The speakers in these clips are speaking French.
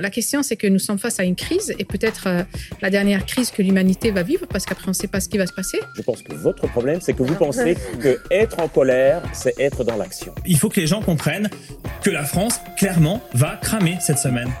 La question, c'est que nous sommes face à une crise et peut-être euh, la dernière crise que l'humanité va vivre parce qu'après, on ne sait pas ce qui va se passer. Je pense que votre problème, c'est que vous pensez que être en colère, c'est être dans l'action. Il faut que les gens comprennent que la France, clairement, va cramer cette semaine.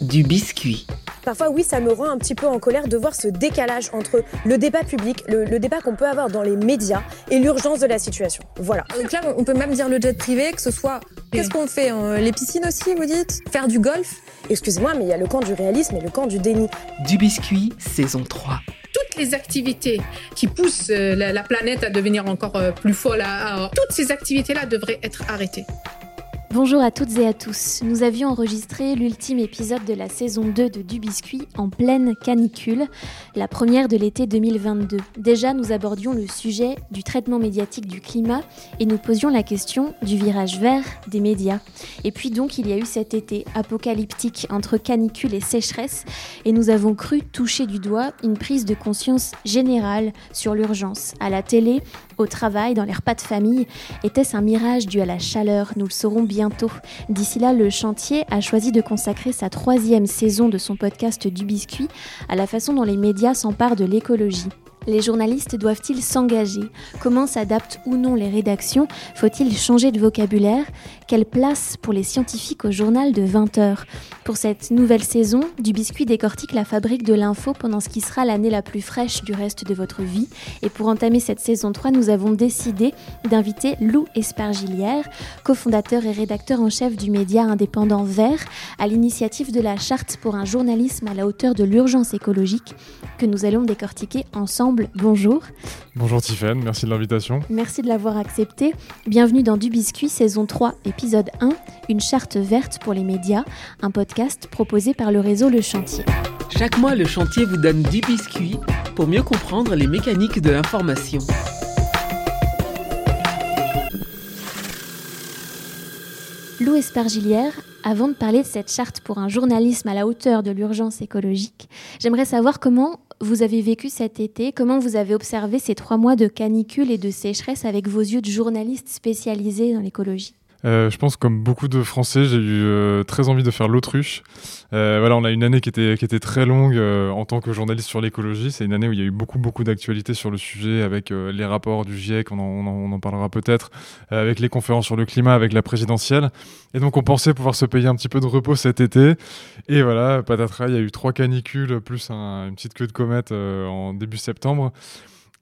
Du biscuit. Parfois, oui, ça me rend un petit peu en colère de voir ce décalage entre le débat public, le, débat qu'on peut avoir dans les médias et l'urgence de la situation. Voilà. Donc là, on peut même dire le jet privé, que ce soit. Qu'est-ce qu'on fait hein Les piscines aussi, vous dites? Faire du golf? Excusez-moi, mais il y a le camp du réalisme et le camp du déni. Du biscuit, saison 3 toutes les activités qui poussent euh, la, planète à devenir encore euh, plus folle, toutes ces activités-là devraient être arrêtées. Bonjour à toutes et à tous. Nous avions enregistré l'ultime épisode de la saison 2 de Du Biscuit en pleine canicule, la première de l'été 2022. Déjà, nous abordions le sujet du traitement médiatique du climat et nous posions la question du virage vert des médias. Et puis donc, il y a eu cet été apocalyptique entre canicule et sécheresse et nous avons cru toucher du doigt une prise de conscience générale sur l'urgence. À la télé, au travail, dans les repas de famille, était-ce un mirage dû à la chaleur? Nous le saurons bien D'ici là, le chantier a choisi de consacrer sa troisième saison de son podcast Du Biscuit à la façon dont les médias s'emparent de l'écologie. Les journalistes doivent-ils s'engager? Comment s'adaptent ou non les rédactions? Faut-il changer de vocabulaire? Quelle place pour les scientifiques au journal de 20 heures? Pour cette nouvelle saison, Du Biscuit décortique la fabrique de l'info pendant ce qui sera l'année la plus fraîche du reste de votre vie. Et pour entamer cette saison 3, nous avons décidé d'inviter Lou Espergilière, cofondateur et rédacteur en chef du média indépendant Vert, à l'initiative de la charte pour un journalisme à la hauteur de l'urgence écologique, que nous allons décortiquer ensemble bonjour. Bonjour Tiffaine, merci de l'invitation. Merci de l'avoir accepté. Bienvenue dans Du Biscuit, saison 3, épisode 1, une charte verte pour les médias, un podcast proposé par le réseau Le Chantier. Chaque mois, le chantier vous donne du biscuit pour mieux comprendre les mécaniques de l'information. Lou Espargilière, avant de parler de cette charte pour un journalisme à la hauteur de l'urgence écologique, j'aimerais savoir comment vous avez vécu cet été, comment vous avez observé ces trois mois de canicule et de sécheresse avec vos yeux de journaliste spécialisé dans l'écologie? Euh, je pense comme beaucoup de Français, j'ai eu euh, très envie de faire l'autruche. Euh, voilà, on a une année qui était, qui était très longue en tant que journaliste sur l'écologie. C'est une année où il y a eu beaucoup, beaucoup d'actualités sur le sujet, avec les rapports du GIEC, on en, on en, parlera peut-être, avec les conférences sur le climat, avec la présidentielle. Et donc on pensait pouvoir se payer un petit peu de repos cet été. Et voilà, patatras, il y a eu trois canicules, plus une petite queue de comète en début septembre.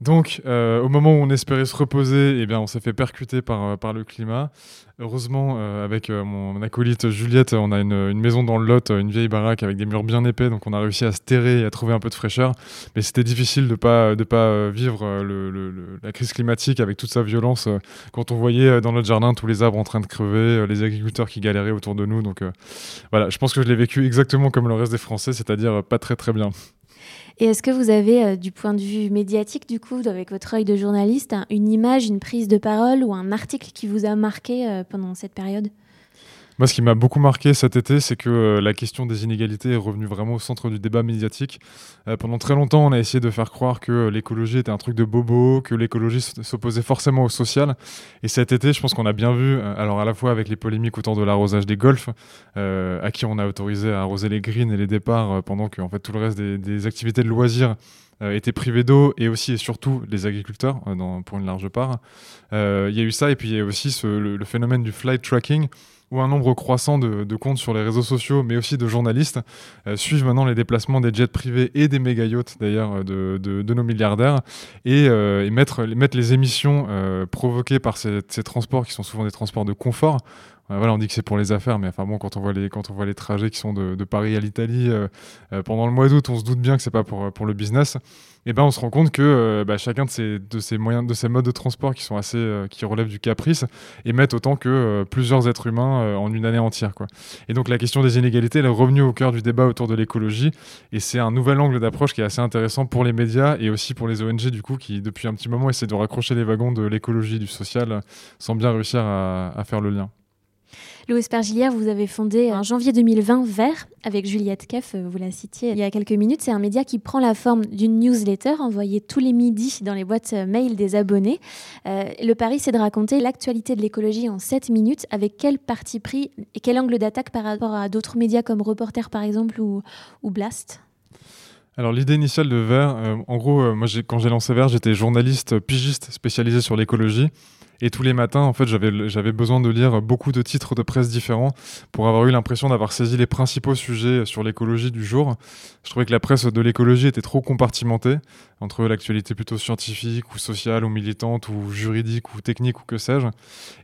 Donc, au moment où on espérait se reposer, eh bien, on s'est fait percuter par, par le climat. Heureusement, euh, avec euh, mon acolyte Juliette, on a une, maison dans le Lot, une vieille baraque avec des murs bien épais, donc on a réussi à se terrer et à trouver un peu de fraîcheur. Mais c'était difficile de pas de pas euh, vivre la crise climatique avec toute sa violence quand on voyait dans notre jardin tous les arbres en train de crever, les agriculteurs qui galéraient autour de nous. Donc voilà, je pense que je l'ai vécu exactement comme le reste des Français, c'est-à-dire pas très très bien. Et est-ce que vous avez, du point de vue médiatique, du coup, avec votre œil de journaliste, une image, une prise de parole ou un article qui vous a marqué pendant cette période? Moi, ce qui m'a beaucoup marqué cet été, c'est que euh, la question des inégalités est revenue vraiment au centre du débat médiatique. Euh, pendant très longtemps, on a essayé de faire croire que l'écologie était un truc de bobo, que l'écologie s'opposait forcément au social. Et cet été, je pense qu'on a bien vu, euh, alors à la fois avec les polémiques autour de l'arrosage des golfs, à qui on a autorisé à arroser les greens et les départs, pendant que en fait, tout le reste des, activités de loisirs étaient privés d'eau et aussi et surtout les agriculteurs pour une large part. Il y a eu ça et puis il y a aussi le, phénomène du flight tracking où un nombre croissant de, comptes sur les réseaux sociaux, mais aussi de journalistes, euh, suivent maintenant les déplacements des jets privés et des méga yachts d'ailleurs de, de, nos milliardaires et, euh, mettre, les émissions euh, provoquées par ces, transports qui sont souvent des transports de confort voilà, on dit que c'est pour les affaires, mais enfin bon, quand on voit les, quand on voit les trajets qui sont de, Paris à l'Italie pendant le mois d'août, on se doute bien que c'est pas pour, pour le business. Et ben on se rend compte que bah, chacun de ces, de ces moyens, de ces modes de transport qui sont assez, qui relèvent du caprice, émettent autant que plusieurs êtres humains en une année entière, quoi. Et donc la question des inégalités, elle est revenue au cœur du débat autour de l'écologie, et c'est un nouvel angle d'approche qui est assez intéressant pour les médias et aussi pour les ONG du coup, qui depuis un petit moment essaient de raccrocher les wagons de l'écologie, du social, sans bien réussir à faire le lien. Louis Espergilière, vous avez fondé en janvier 2020 Vert avec Juliette Keff, vous la citiez il y a quelques minutes. C'est un média qui prend la forme d'une newsletter envoyée tous les midis dans les boîtes mail des abonnés. Euh, le pari, c'est de raconter l'actualité de l'écologie en 7 minutes avec quel parti pris et quel angle d'attaque par rapport à d'autres médias comme Reporter par exemple ou, ou Blast? Alors l'idée initiale de Vert, euh, en gros, euh, moi quand j'ai lancé Vert, j'étais journaliste pigiste spécialisé sur l'écologie. Et tous les matins, en fait, j'avais besoin de lire beaucoup de titres de presse différents pour avoir eu l'impression d'avoir saisi les principaux sujets sur l'écologie du jour. Je trouvais que la presse de l'écologie était trop compartimentée entre l'actualité plutôt scientifique ou sociale ou militante ou juridique ou technique ou que sais-je.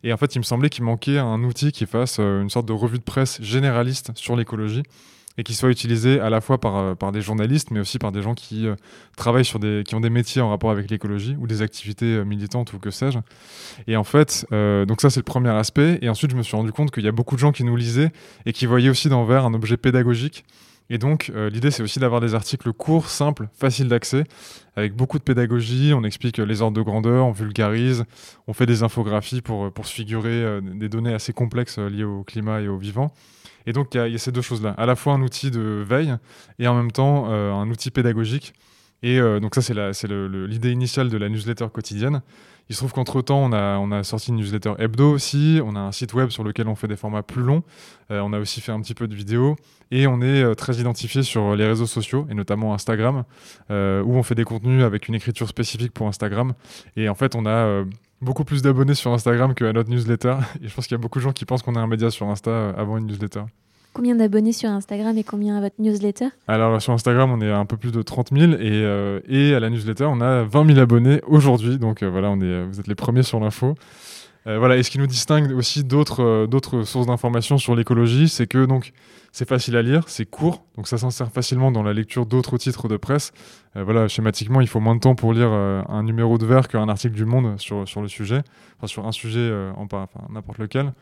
Et en fait, il me semblait qu'il manquait un outil qui fasse euh, une sorte de revue de presse généraliste sur l'écologie et qui soit utilisé à la fois par, euh, par des journalistes, mais aussi par des gens qui euh, travaillent sur des, qui ont des métiers en rapport avec l'écologie ou des activités euh, militantes ou que sais-je. Et en fait, donc ça c'est le premier aspect. Et ensuite, je me suis rendu compte qu'il y a beaucoup de gens qui nous lisaient et qui voyaient aussi dans Vert un objet pédagogique. Et donc, l'idée, c'est aussi d'avoir des articles courts, simples, faciles d'accès, avec beaucoup de pédagogie. On explique les ordres de grandeur, on vulgarise, on fait des infographies pour, pour se figurer des données assez complexes liées au climat et au vivant. Et donc, il y, a ces deux choses-là. À la fois un outil de veille et en même temps euh, un outil pédagogique. Et euh, donc, ça, c'est l'idée initiale de la newsletter quotidienne. Il se trouve qu'entre-temps, on a, on a sorti une newsletter hebdo aussi. On a un site web sur lequel on fait des formats plus longs. Euh, on a aussi fait un petit peu de vidéos. Et on est très identifié sur les réseaux sociaux, et notamment Instagram, où on fait des contenus avec une écriture spécifique pour Instagram. Et en fait, on a beaucoup plus d'abonnés sur Instagram qu'à notre newsletter. Et je pense qu'il y a beaucoup de gens qui pensent qu'on est un média sur Insta euh, avant une newsletter. Combien d'abonnés sur Instagram et combien à votre newsletter? Alors sur Instagram, on est à un peu plus de 30 000 et, euh, et à la newsletter, on a 20 000 abonnés aujourd'hui. Donc euh, voilà, on est, vous êtes les premiers sur l'info. voilà, et ce qui nous distingue aussi d'autres d'autres sources d'informations sur l'écologie, c'est que donc c'est facile à lire, c'est court, donc ça s'insère facilement dans la lecture d'autres titres de presse. Euh, voilà, schématiquement, il faut moins de temps pour lire euh, un numéro de verre qu'un article du Monde sur, sur le sujet, enfin sur un sujet, euh, en enfin, n'importe lequel.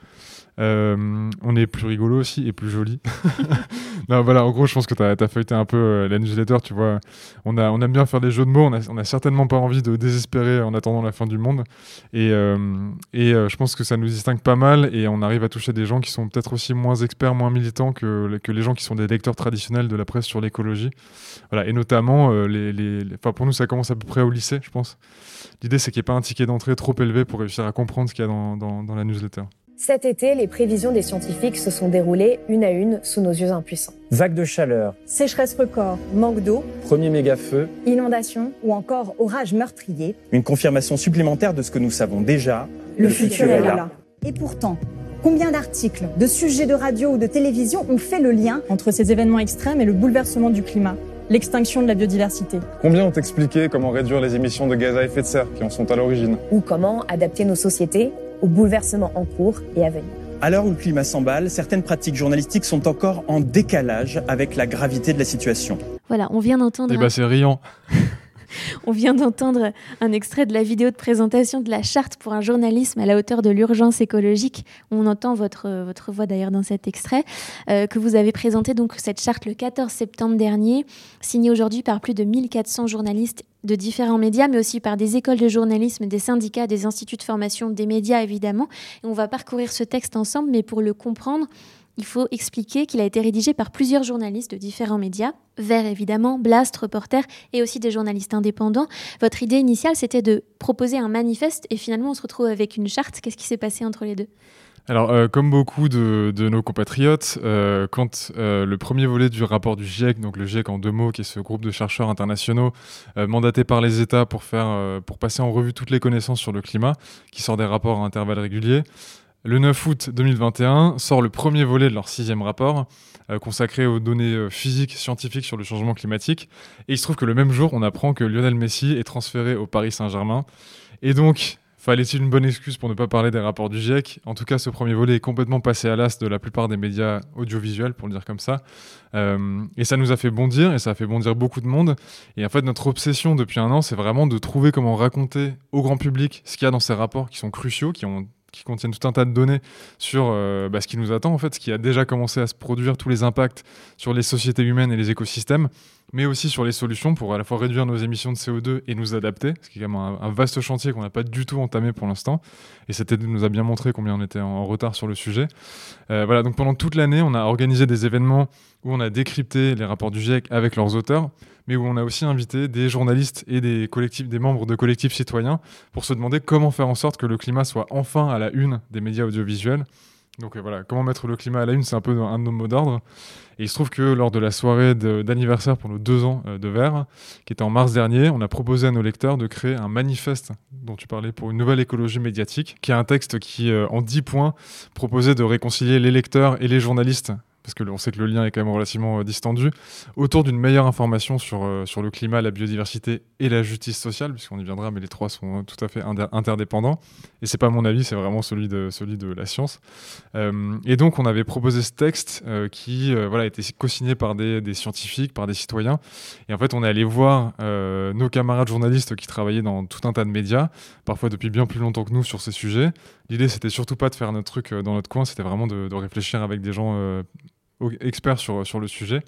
on est plus rigolo aussi et plus joli. non, voilà, en gros, je pense que tu as, feuilleté un peu la newsletter, tu vois. On, a, on aime bien faire des jeux de mots, on a, on a certainement pas envie de désespérer en attendant la fin du monde. Et, et je pense que ça nous distingue pas mal et on arrive à toucher des gens qui sont peut-être aussi moins experts, moins militants que que, les gens qui sont des lecteurs traditionnels de la presse sur l'écologie. Voilà, et notamment, euh, les, pour nous, ça commence à peu près au lycée, je pense. L'idée, c'est qu'il n'y ait pas un ticket d'entrée trop élevé pour réussir à comprendre ce qu'il y a dans, dans, la newsletter. Cet été, les prévisions des scientifiques se sont déroulées une à une sous nos yeux impuissants. Vague de chaleur, sécheresse record, manque d'eau, premier méga-feu, inondation ou encore orage meurtrier. Une confirmation supplémentaire de ce que nous savons déjà. Le, futur, est là. Et pourtant, Combien d'articles, de sujets de radio ou de télévision ont fait le lien entre ces événements extrêmes et le bouleversement du climat l'extinction de la biodiversité. Combien ont expliqué comment réduire les émissions de gaz à effet de serre qui en sont à l'origine Ou comment adapter nos sociétés aux bouleversements en cours et à venir. À l'heure où le climat s'emballe, certaines pratiques journalistiques sont encore en décalage avec la gravité de la situation. Voilà, on vient d'entendre. Eh ben, c'est riant. On vient d'entendre un extrait de la vidéo de présentation de la charte pour un journalisme à la hauteur de l'urgence écologique. On entend votre, votre voix d'ailleurs dans cet extrait, euh, que vous avez présenté donc cette charte le 14 septembre dernier, signée aujourd'hui par plus de 1400 journalistes de différents médias, mais aussi par des écoles de journalisme, des syndicats, des instituts de formation, des médias évidemment. Et on va parcourir ce texte ensemble, mais pour le comprendre, il faut expliquer qu'il a été rédigé par plusieurs journalistes de différents médias, Vert évidemment, Blast, Reporter et aussi des journalistes indépendants. Votre idée initiale, c'était de proposer un manifeste et finalement on se retrouve avec une charte. Qu'est-ce qui s'est passé entre les deux? Alors, euh, comme beaucoup de, nos compatriotes, euh, quand euh, le premier volet du rapport du GIEC, donc le GIEC en deux mots, qui est ce groupe de chercheurs internationaux mandatés par les États pour pour passer en revue toutes les connaissances sur le climat, qui sort des rapports à intervalles réguliers, le 9 août 2021 sort le premier volet de leur sixième rapport euh, consacré aux données euh, physiques, scientifiques sur le changement climatique. Et il se trouve que le même jour, on apprend que Lionel Messi est transféré au Paris Saint-Germain. Et donc, fallait-il une bonne excuse pour ne pas parler des rapports du GIEC? En tout cas, ce premier volet est complètement passé à l'as de la plupart des médias audiovisuels, pour le dire comme ça. Euh, et ça nous a fait bondir, et ça a fait bondir beaucoup de monde. Et en fait, notre obsession depuis un an, c'est vraiment de trouver comment raconter au grand public ce qu'il y a dans ces rapports qui sont cruciaux, qui ont qui contiennent tout un tas de données sur euh, bah, ce qui nous attend, en fait, ce qui a déjà commencé à se produire, tous les impacts sur les sociétés humaines et les écosystèmes, mais aussi sur les solutions pour à la fois réduire nos émissions de CO2 et nous adapter, ce qui est quand même un, vaste chantier qu'on n'a pas du tout entamé pour l'instant. Et cette année nous a bien montré combien on était en, retard sur le sujet. Euh, voilà, donc pendant toute l'année, on a organisé des événements où on a décrypté les rapports du GIEC avec leurs auteurs, mais où on a aussi invité des journalistes et des collectifs, des membres de collectifs citoyens pour se demander comment faire en sorte que le climat soit enfin à la une des médias audiovisuels donc euh, voilà, comment mettre le climat à la une, c'est un peu un de nos mots d'ordre. Et il se trouve que lors de la soirée d'anniversaire pour nos deux ans euh, de Vert, qui était en mars dernier, on a proposé à nos lecteurs de créer un manifeste dont tu parlais pour une nouvelle écologie médiatique, qui est un texte qui, euh, en dix points, proposait de réconcilier les lecteurs et les journalistes parce que on sait que le lien est quand même relativement euh, distendu, autour d'une meilleure information sur, euh, sur le climat, la biodiversité et la justice sociale, puisqu'on y viendra, mais les trois sont euh, tout à fait interdépendants. Et c'est pas mon avis, c'est vraiment celui de, celui de la science. et donc, on avait proposé ce texte qui voilà, a été co-signé par des, des, scientifiques, par des citoyens. Et en fait, on est allé voir nos camarades journalistes qui travaillaient dans tout un tas de médias, parfois depuis bien plus longtemps que nous sur ces sujets. L'idée, c'était surtout pas de faire notre truc dans notre coin, c'était vraiment de, réfléchir avec des gens expert sur, sur le sujet.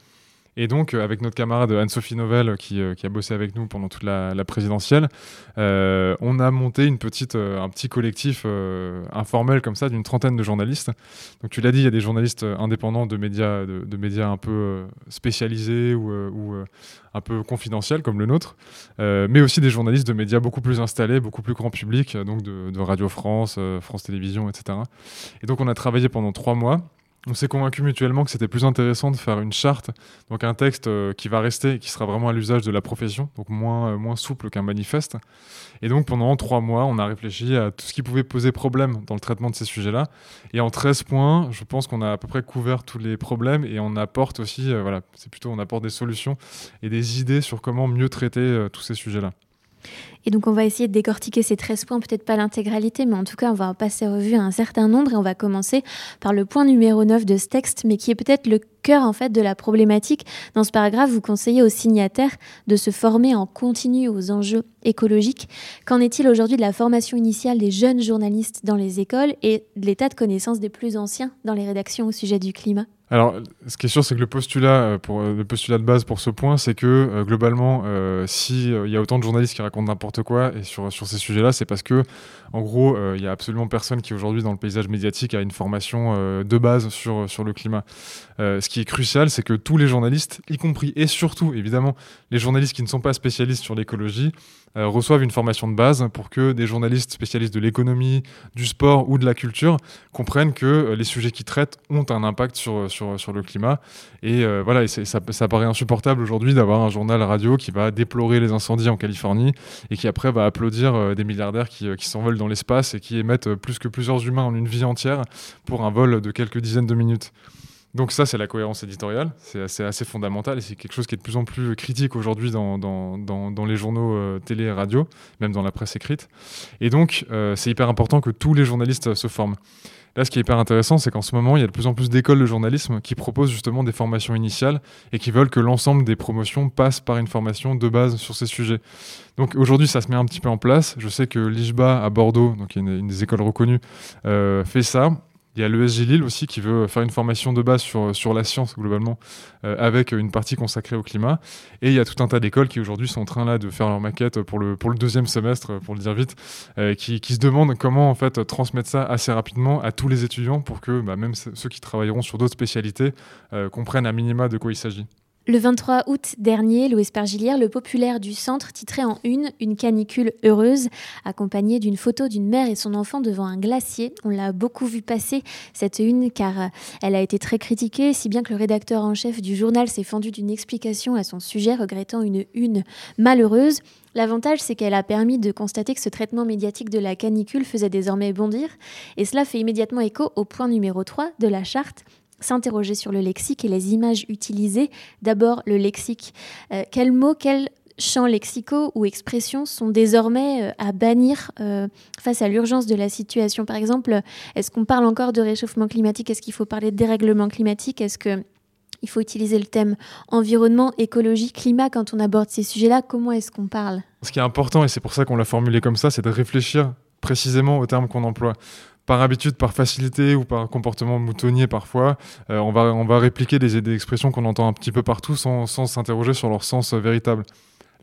Et donc, euh, avec notre camarade Anne-Sophie Novelle, qui, euh, qui, a bossé avec nous pendant toute la, présidentielle, euh, on a monté une petite, un petit collectif informel comme ça d'une trentaine de journalistes. Donc, tu l'as dit, il y a des journalistes indépendants de médias, de, médias un peu spécialisés ou, ou un peu confidentiels comme le nôtre, mais aussi des journalistes de médias beaucoup plus installés, beaucoup plus grand public, donc de, de Radio France, France Télévisions, etc. Et donc, on a travaillé pendant trois mois on s'est convaincu mutuellement que c'était plus intéressant de faire une charte, donc un texte euh, qui va rester qui sera vraiment à l'usage de la profession, donc moins, euh, moins souple qu'un manifeste. Et donc pendant trois mois, on a réfléchi à tout ce qui pouvait poser problème dans le traitement de ces sujets-là. Et en 13 points, je pense qu'on a à peu près couvert tous les problèmes et on apporte aussi, euh, voilà, c'est plutôt on apporte des solutions et des idées sur comment mieux traiter tous ces sujets-là. Et donc on va essayer de décortiquer ces 13 points, peut-être pas l'intégralité, mais en tout cas on va passer revue à un certain nombre et on va commencer par le point numéro 9 de ce texte, mais qui est peut-être le cœur en fait de la problématique. Dans ce paragraphe, vous conseillez aux signataires de se former en continu aux enjeux écologiques. Qu'en est-il aujourd'hui de la formation initiale des jeunes journalistes dans les écoles et de l'état de connaissance des plus anciens dans les rédactions au sujet du climat? Alors, ce qui est sûr, c'est que le postulat, euh, euh, le postulat de base pour ce point, c'est que euh, globalement, s'il y a autant de journalistes qui racontent n'importe et sur, sur ces sujets-là, c'est parce que, en gros, il y a absolument personne qui aujourd'hui dans le paysage médiatique a une formation de base sur, sur le climat. ce qui est crucial, c'est que tous les journalistes, y compris et surtout, évidemment, les journalistes qui ne sont pas spécialistes sur l'écologie, euh, reçoivent une formation de base pour que des journalistes spécialistes de l'économie, du sport ou de la culture comprennent que euh, les sujets qu'ils traitent ont un impact sur, sur, sur le climat. Et euh, voilà, ça, ça, paraît insupportable aujourd'hui d'avoir un journal radio qui va déplorer les incendies en Californie et qui après va applaudir des milliardaires qui, qui s'envolent dans l'espace et qui émettent plus que plusieurs humains en une vie entière pour un vol de quelques dizaines de minutes. Donc ça, c'est la cohérence éditoriale, c'est assez, fondamental et c'est quelque chose qui est de plus en plus critique aujourd'hui dans, les journaux euh, télé et radio, même dans la presse écrite. Et donc, euh, c'est hyper important que tous les journalistes se forment. Là, ce qui est hyper intéressant, c'est qu'en ce moment, il y a de plus en plus d'écoles de journalisme qui proposent justement des formations initiales et qui veulent que l'ensemble des promotions passent par une formation de base sur ces sujets. Donc aujourd'hui, ça se met un petit peu en place. Je sais que l'IJBA à Bordeaux, donc une, des écoles reconnues, euh, fait ça. Il y a l'ESG Lille aussi qui veut faire une formation de base sur, la science globalement, euh, avec une partie consacrée au climat. Et il y a tout un tas d'écoles qui aujourd'hui sont en train là de faire leur maquette pour le, deuxième semestre, pour le dire vite, euh, qui, qui, se demandent comment en fait transmettre ça assez rapidement à tous les étudiants pour que bah, même ceux qui travailleront sur d'autres spécialités euh, comprennent à minima de quoi il s'agit. Le 23 août dernier, Louis Pergilière, le populaire du centre, titrait en une Une canicule heureuse, accompagnée d'une photo d'une mère et son enfant devant un glacier. On l'a beaucoup vu passer, cette une, car euh, elle a été très critiquée, si bien que le rédacteur en chef du journal s'est fendu d'une explication à son sujet, regrettant une une malheureuse. L'avantage, c'est qu'elle a permis de constater que ce traitement médiatique de la canicule faisait désormais bondir, et cela fait immédiatement écho au point numéro 3 de la charte s'interroger sur le lexique et les images utilisées. D'abord, le lexique. Euh, quels mots, quels champs lexicaux ou expressions sont désormais euh, à bannir euh, face à l'urgence de la situation? Par exemple, est-ce qu'on parle encore de réchauffement climatique? Est-ce qu'il faut parler de dérèglement climatique? Est-ce que il faut utiliser le thème environnement, écologie, climat quand on aborde ces sujets-là? Comment est-ce qu'on parle? Ce qui est important, et c'est pour ça qu'on l'a formulé comme ça, c'est de réfléchir précisément aux termes qu'on emploie par habitude, par facilité ou par comportement moutonnier parfois, euh, on, va, répliquer des, expressions qu'on entend un petit peu partout sans s'interroger sur leur sens euh, véritable.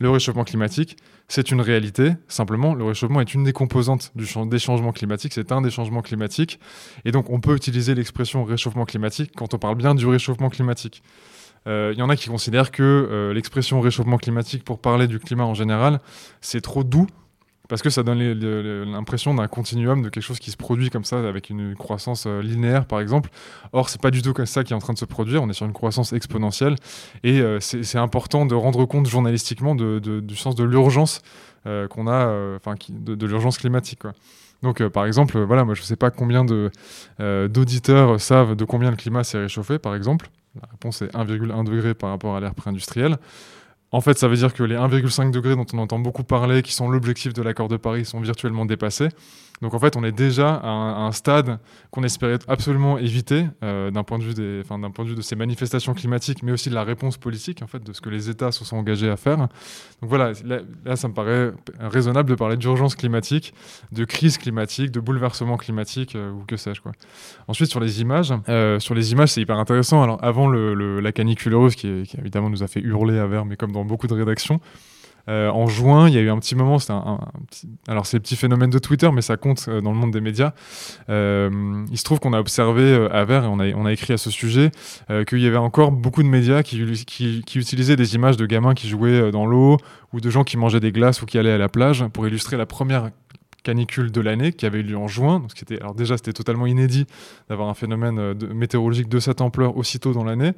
Le réchauffement climatique, c'est une réalité. Simplement, le réchauffement est une des composantes du des changements climatiques. C'est un des changements climatiques. Et donc, on peut utiliser l'expression réchauffement climatique quand on parle bien du réchauffement climatique. Il y en a qui considèrent que l'expression réchauffement climatique pour parler du climat en général, c'est trop doux parce que ça donne l'impression d'un continuum, de quelque chose qui se produit comme ça, avec une croissance euh, linéaire, par exemple. Or, c'est pas du tout comme ça qui est en train de se produire. On est sur une croissance exponentielle, et euh, c'est important de rendre compte journalistiquement du sens de l'urgence euh, qu'on a, enfin, de, l'urgence climatique. Donc, par exemple, voilà, moi, je sais pas combien d'auditeurs savent de combien le climat s'est réchauffé, par exemple. La réponse est 1,1 degré par rapport à l'ère pré-industrielle. En fait, ça veut dire que les 1,5 degrés dont on entend beaucoup parler, qui sont l'objectif de l'accord de Paris, sont virtuellement dépassés. Donc en fait, on est déjà à un, stade qu'on espérait absolument éviter euh, d'un point, de vue des, point de vue de ces manifestations climatiques, mais aussi de la réponse politique, en fait, de ce que les États se sont engagés à faire. Donc voilà, là, ça me paraît raisonnable de parler d'urgence climatique, de crise climatique, de bouleversement climatique, euh, ou que sais-je. Quoi. Ensuite, sur les images, euh, images, c'est hyper intéressant. Alors avant le, la canicule heureuse, qui, qui, évidemment nous a fait hurler à verre, mais comme dans beaucoup de rédactions, euh, en juin, il y a eu un petit moment, un, petit... alors c'est le petit phénomène de Twitter, mais ça compte euh, dans le monde des médias. Euh, il se trouve qu'on a observé à Vert et on a, écrit à ce sujet qu'il y avait encore beaucoup de médias qui, utilisaient des images de gamins qui jouaient dans l'eau ou de gens qui mangeaient des glaces ou qui allaient à la plage pour illustrer la première canicule de l'année qui avait eu lieu en juin. Alors déjà, c'était totalement inédit d'avoir un phénomène météorologique de cette ampleur aussitôt dans l'année.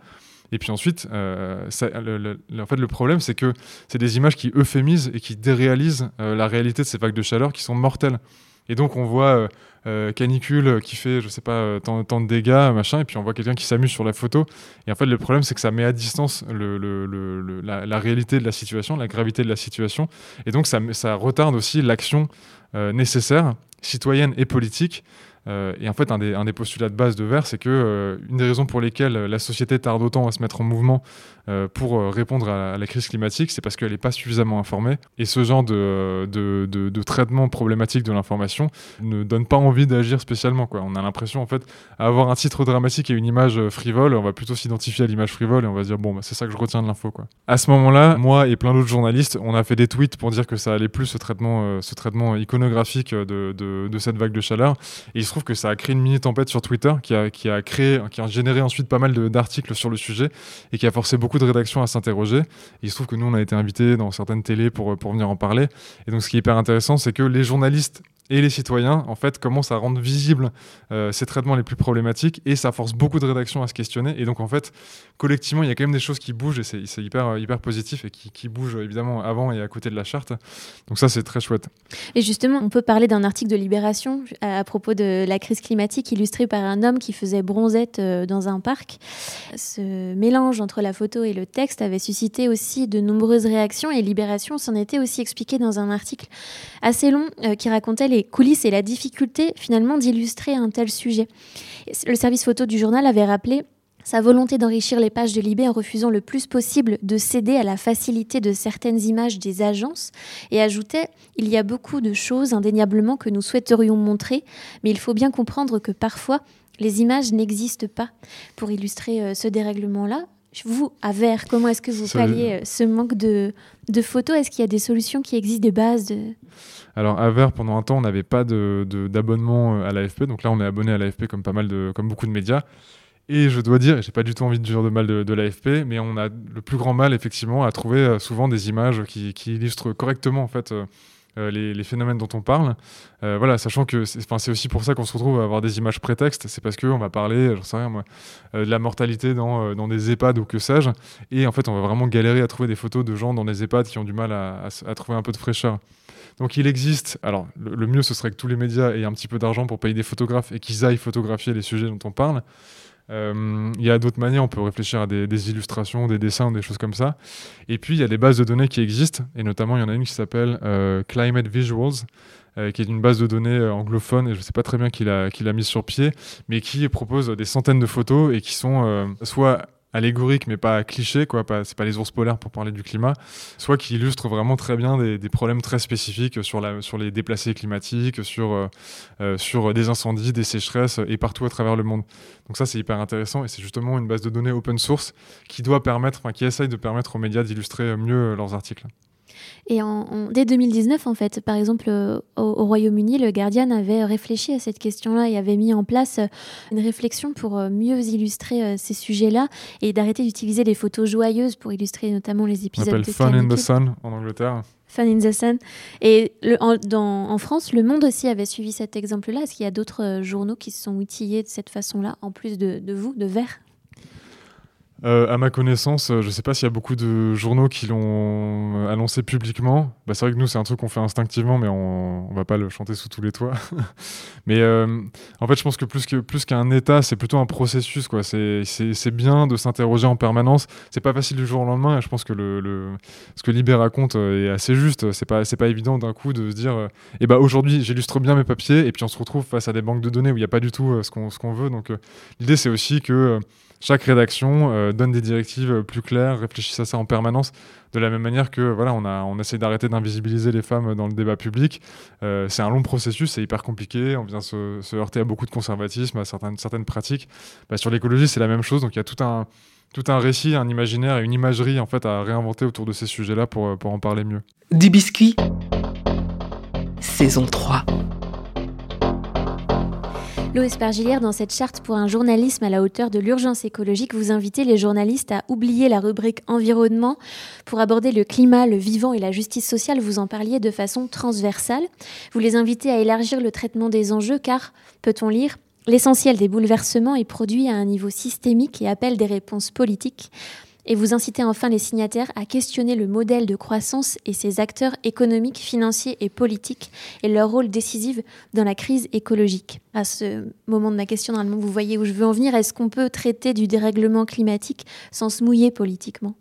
Et puis ensuite, euh, en fait, le problème, c'est que c'est des images qui euphémisent et qui déréalisent euh, la réalité de ces vagues de chaleur qui sont mortelles. Et donc, on voit euh, canicule qui fait, je sais pas, tant, de dégâts, machin, et puis on voit quelqu'un qui s'amuse sur la photo. Et en fait, le problème, c'est que ça met à distance le, la, réalité de la situation, la gravité de la situation. Et donc, ça retarde aussi l'action nécessaire, citoyenne et politique, euh, et en fait, un des, postulats de base de Vert, c'est que euh, une des raisons pour lesquelles la société tarde autant à se mettre en mouvement pour répondre à, la crise climatique, c'est parce qu'elle n'est pas suffisamment informée. Et ce genre de, traitement problématique de l'information ne donne pas envie d'agir spécialement. On a l'impression, en fait, à avoir un titre dramatique et une image frivole, on va plutôt s'identifier à l'image frivole et on va dire, bon, bah, c'est ça que je retiens de l'info. À ce moment-là, moi et plein d'autres journalistes, on a fait des tweets pour dire que ça allait plus ce traitement, ce traitement iconographique de, cette vague de chaleur. Et il se trouve que ça a créé une mini tempête sur Twitter qui a, qui a créé, qui a généré ensuite pas mal d'articles sur le sujet et qui a forcé beaucoup de rédactions à s'interroger. Il se trouve que nous, on a été invités dans certaines télés pour, pour venir en parler. Et donc, ce qui est hyper intéressant, c'est que les journalistes et les citoyens, en fait, commencent à rendre visibles euh, ces traitements les plus problématiques et ça force beaucoup de rédactions à se questionner. Et donc, en fait, collectivement, il y a quand même des choses qui bougent et c'est hyper, hyper positif et qui, qui, bougent évidemment avant et à côté de la charte. Donc, ça, c'est très chouette. Et justement, on peut parler d'un article de Libération à, propos de la crise climatique illustré par un homme qui faisait bronzette euh, dans un parc. Ce mélange entre la photo et le texte avait suscité aussi de nombreuses réactions et Libération s'en était aussi expliqué dans un article assez long euh, qui racontait les coulisses et la difficulté finalement d'illustrer un tel sujet. Le service photo du journal avait rappelé sa volonté d'enrichir les pages de Libé en refusant le plus possible de céder à la facilité de certaines images des agences et ajoutait Il y a beaucoup de choses indéniablement que nous souhaiterions montrer, mais il faut bien comprendre que parfois les images n'existent pas. Pour illustrer euh, ce dérèglement-là, vous, à Vert, comment est-ce que vous palliez euh, ce manque de, de photos? Est-ce qu'il y a des solutions qui existent, des bases de... Alors à Vert, pendant un temps, on n'avait pas d'abonnement de, euh, à l'AFP. Donc là, on est abonné à l'AFP comme pas mal de, comme beaucoup de médias. Et je dois dire, j'ai pas du tout envie de dire de mal de, l'AFP, mais on a le plus grand mal effectivement à trouver euh, souvent des images qui, qui, illustrent correctement en fait euh, les, phénomènes dont on parle. Euh, voilà, sachant que c'est aussi pour ça qu'on se retrouve à avoir des images prétextes. C'est parce qu'on va parler, j'en sais rien moi, euh, de la mortalité dans, dans des EHPAD ou que sais-je. Et en fait, on va vraiment galérer à trouver des photos de gens dans des EHPAD qui ont du mal à, à, trouver un peu de fraîcheur. Donc il existe, alors le, mieux ce serait que tous les médias aient un petit peu d'argent pour payer des photographes et qu'ils aillent photographier les sujets dont on parle. Euh, il y a d'autres manières, on peut réfléchir à des, illustrations, des dessins, des choses comme ça. Et puis, il y a des bases de données qui existent, et notamment, il y en a une qui s'appelle euh, Climate Visuals, euh, qui est une base de données anglophone, et je ne sais pas très bien qui l'a mise sur pied, mais qui propose des centaines de photos et qui sont soit allégoriques mais pas clichés, quoi. C'est pas les ours polaires pour parler du climat, soit qui illustrent vraiment très bien des, problèmes très spécifiques sur, les déplacés climatiques, sur, euh, euh, des incendies, des sécheresses et partout à travers le monde. Donc ça c'est hyper intéressant et c'est justement une base de données open source qui doit permettre, qui essaye de permettre aux médias d'illustrer mieux leurs articles. Et en, dès 2019, en fait, par exemple, euh, au, au Royaume-Uni, le Guardian avait réfléchi à cette question-là et avait mis en place euh, une réflexion pour euh, mieux illustrer ces sujets-là et d'arrêter d'utiliser des photos joyeuses pour illustrer notamment les épisodes On de Fun in the Sun en Angleterre. Fun in the Sun. Et le- en, dans- en France, Le Monde aussi avait suivi cet exemple-là. Est-ce qu'il y a d'autres journaux qui se sont outillés de cette façon-là, en plus de, de vous, de Vert? Euh, à ma connaissance, euh, je ne sais pas s'il y a beaucoup de journaux qui l'ont euh, annoncé publiquement. Bah, c'est vrai que nous, c'est un truc qu'on fait instinctivement, mais on ne va pas le chanter sous tous les toits. mais euh, en fait, je pense que plus qu'un état, c'est plutôt un processus. C'est bien de s'interroger en permanence. C'est pas facile du jour au lendemain. Je pense que ce que Libé raconte est assez juste. C'est pas pas évident d'un coup de se dire, eh bah aujourd'hui, j'illustre bien mes papiers, et puis on se retrouve face à des banques de données où il n'y a pas du tout ce qu'on ce qu'on veut. Donc l'idée, c'est aussi que chaque rédaction euh, donne des directives euh, plus claires, réfléchisse à ça en permanence, de la même manière que voilà, on, a, on essaie d'arrêter d'invisibiliser les femmes dans le débat public. Euh, c'est un long processus, c'est hyper compliqué, on vient se, heurter à beaucoup de conservatisme, à certaines, certaines pratiques. Bah, sur l'écologie, c'est la même chose, donc il y a tout un, tout un récit, un imaginaire et une imagerie en fait à réinventer autour de ces sujets-là pour, pour en parler mieux. Du biscuit, saison 3. Lou Espargilière, dans cette charte pour un journalisme à la hauteur de l'urgence écologique, vous invitez les journalistes à oublier la rubrique environnement pour aborder le climat, le vivant et la justice sociale. Vous en parliez de façon transversale. Vous les invitez à élargir le traitement des enjeux car, peut-on lire, l'essentiel des bouleversements est produit à un niveau systémique et appelle des réponses politiques. Et vous incitez enfin les signataires à questionner le modèle de croissance et ses acteurs économiques, financiers et politiques et leur rôle décisif dans la crise écologique. À ce moment de ma question, vous voyez où je veux en venir. Est-ce qu'on peut traiter du dérèglement climatique sans se mouiller politiquement?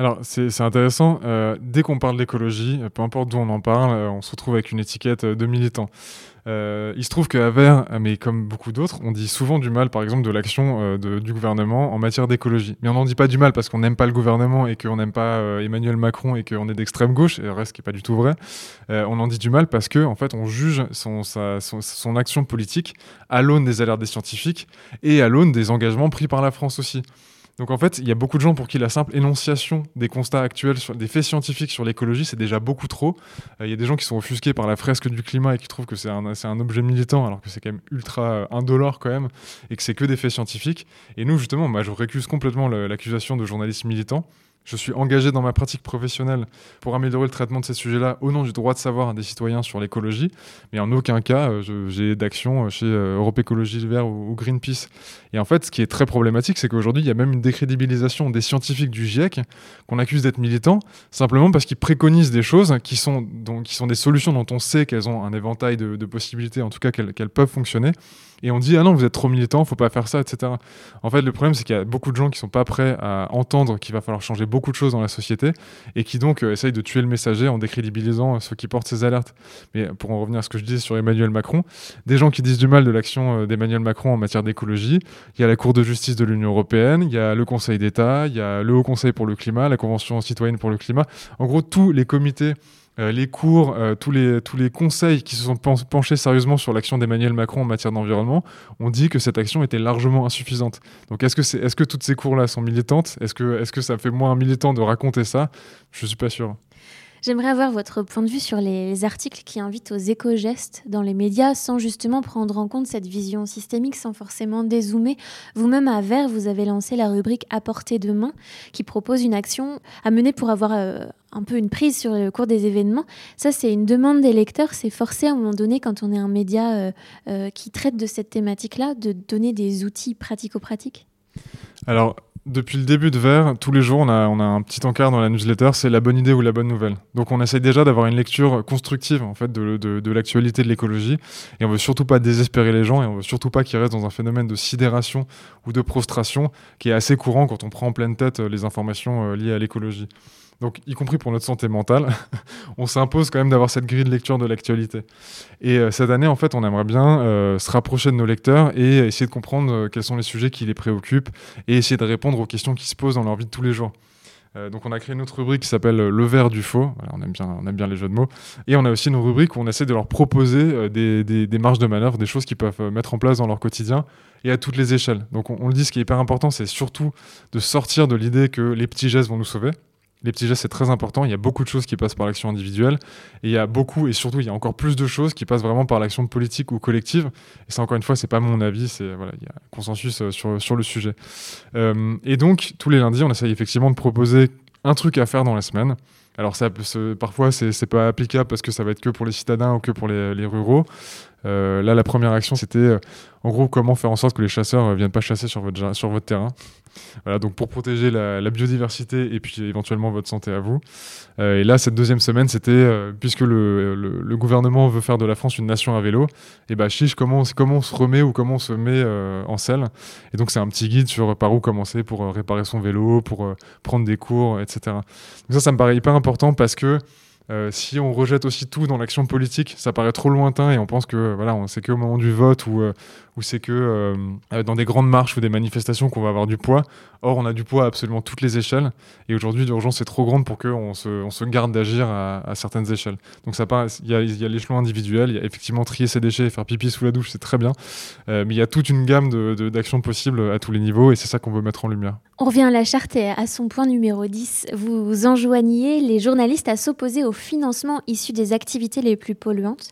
Alors, c'est intéressant. Euh, dès qu'on parle d'écologie, euh, peu importe d'où on en parle, euh, on se retrouve avec une étiquette de militant. Il se trouve qu'à Vert, mais comme beaucoup d'autres, on dit souvent du mal, par exemple, de l'action du gouvernement en matière d'écologie. Mais on n'en dit pas du mal parce qu'on n'aime pas le gouvernement et qu'on n'aime pas Emmanuel Macron et qu'on est d'extrême gauche, et le reste qui n'est pas du tout vrai. On en dit du mal parce que, en fait, on juge son, son, son action politique à l'aune des alertes des scientifiques et à l'aune des engagements pris par la France aussi. Donc en fait, il y a beaucoup de gens pour qui la simple énonciation des constats actuels, sur, des faits scientifiques sur l'écologie, c'est déjà beaucoup trop. Euh, Il y a des gens qui sont offusqués par la fresque du climat et qui trouvent que c'est un, objet militant, alors que c'est quand même ultra euh, indolore quand même, et que c'est que des faits scientifiques. Et nous, justement, moi, je récuse complètement l'accusation de journaliste militant. Je suis engagé dans ma pratique professionnelle pour améliorer le traitement de ces sujets-là au nom du droit de savoir des citoyens sur l'écologie, mais en aucun cas, euh, j'ai d'action euh, chez euh, Europe Écologie Vert ou, ou Greenpeace. Et en fait, ce qui est très problématique, c'est qu'aujourd'hui, il y a même une décrédibilisation des scientifiques du GIEC qu'on accuse d'être militants, simplement parce qu'ils préconisent des choses qui sont, dont- qui sont des solutions dont on sait qu'elles ont un éventail de, possibilités, en tout cas qu'elles qu'elles peuvent fonctionner. Et on dit, ah non, vous êtes trop militant, faut pas faire ça, etc. En fait, le problème, c'est qu'il y a beaucoup de gens qui sont pas prêts à entendre qu'il va falloir changer beaucoup de choses dans la société et qui donc euh, essayent de tuer le messager en décrédibilisant euh, ceux qui portent ces alertes. Mais pour en revenir à ce que je disais sur Emmanuel Macron, des gens qui disent du mal de l'action euh, d'Emmanuel Macron en matière d'écologie, il y a la Cour de justice de l'Union européenne, il y a le Conseil d'État, il y a le Haut Conseil pour le climat, la Convention citoyenne pour le climat. En gros, tous les comités les cours, euh, tous, les, tous les conseils qui se sont pen- penchés sérieusement sur l'action d'Emmanuel Macron en matière d'environnement ont dit que cette action était largement insuffisante. Donc est-ce que, c'est, est-ce que toutes ces cours-là sont militantes? Est-ce que, est-ce que ça fait moins militant de raconter ça? Je suis pas sûr. J'aimerais avoir votre point de vue sur les articles qui invitent aux éco-gestes dans les médias sans justement prendre en compte cette vision systémique, sans forcément dézoomer. Vous-même à Vert, vous avez lancé la rubrique À portée de main qui propose une action à mener pour avoir euh, un peu une prise sur le cours des événements. Ça, c'est une demande des lecteurs. C'est forcé à un moment donné, quand on est un média euh, euh, qui traite de cette thématique-là, de donner des outils pratico-pratiques? Alors, depuis le début de Vert, tous les jours, on a, on a un petit encart dans la newsletter, c'est la bonne idée ou la bonne nouvelle. Donc on essaye déjà d'avoir une lecture constructive en fait de, l'actualité de l'écologie, et on veut surtout pas désespérer les gens, et on veut surtout pas qu'ils restent dans un phénomène de sidération ou de prostration qui est assez courant quand on prend en pleine tête euh, les informations euh, liées à l'écologie. Donc, y compris pour notre santé mentale, on s'impose quand même d'avoir cette grille de lecture de l'actualité. Et euh, cette année, en fait, on aimerait bien euh, se rapprocher de nos lecteurs et essayer de comprendre euh, quels sont les sujets qui les préoccupent et essayer de répondre aux questions qui se posent dans leur vie de tous les jours. Donc on a créé une autre rubrique qui s'appelle Le verre du faux. On, aime bien, on aime bien les jeux de mots. Et on a aussi une rubrique où on essaie de leur proposer des, des, marges de manœuvre, des choses qu'ils peuvent mettre en place dans leur quotidien et à toutes les échelles. Donc on, on le dit, ce qui est hyper important, c'est surtout de sortir de l'idée que les petits gestes vont nous sauver. Les petits gestes, c'est très important. Il y a beaucoup de choses qui passent par l'action individuelle. Et il y a beaucoup, et surtout, il y a encore plus de choses qui passent vraiment par l'action politique ou collective. Et ça, encore une fois, c'est pas mon avis. C'est, voilà, il y a consensus euh, sur, sur le sujet. Euh, et donc, tous les lundis, on essaye effectivement de proposer un truc à faire dans la semaine. Alors, ça, parfois, c'est pas applicable parce que ça va être que pour les citadins ou que pour les, les ruraux. Euh, là, la première action, c'était euh, en gros comment faire en sorte que les chasseurs euh, viennent pas chasser sur votre, terrain. Voilà, donc pour protéger la, biodiversité et puis éventuellement votre santé à vous. Et là, cette deuxième semaine, c'était puisque le, gouvernement veut faire de la France une nation à vélo, et bah chiche, comment, comment on se remet ou comment on se met en selle? Et donc c'est un petit guide sur par où commencer pour réparer son vélo, pour prendre des cours, etc. Donc ça, ça me paraît hyper important parce que euh, si on rejette aussi tout dans l'action politique, ça paraît trop lointain et on pense que voilà, c'est que au moment du vote ou, ou c'est que euh, euh, dans des grandes marches ou des manifestations qu'on va avoir du poids. Or, on a du poids à absolument toutes les échelles et aujourd'hui, l'urgence est trop grande pour qu'on se, on se garde d'agir à, certaines échelles. Donc, il y a, l'échelon individuel, il y a effectivement trier ses déchets et faire pipi sous la douche, c'est très bien, Euh, mais il y a toute une gamme d'actions possibles à tous les niveaux et c'est ça qu'on veut mettre en lumière. On revient à la charte et à son point numéro 10. Vous enjoignez les journalistes à s'opposer au financement issu des activités les plus polluantes.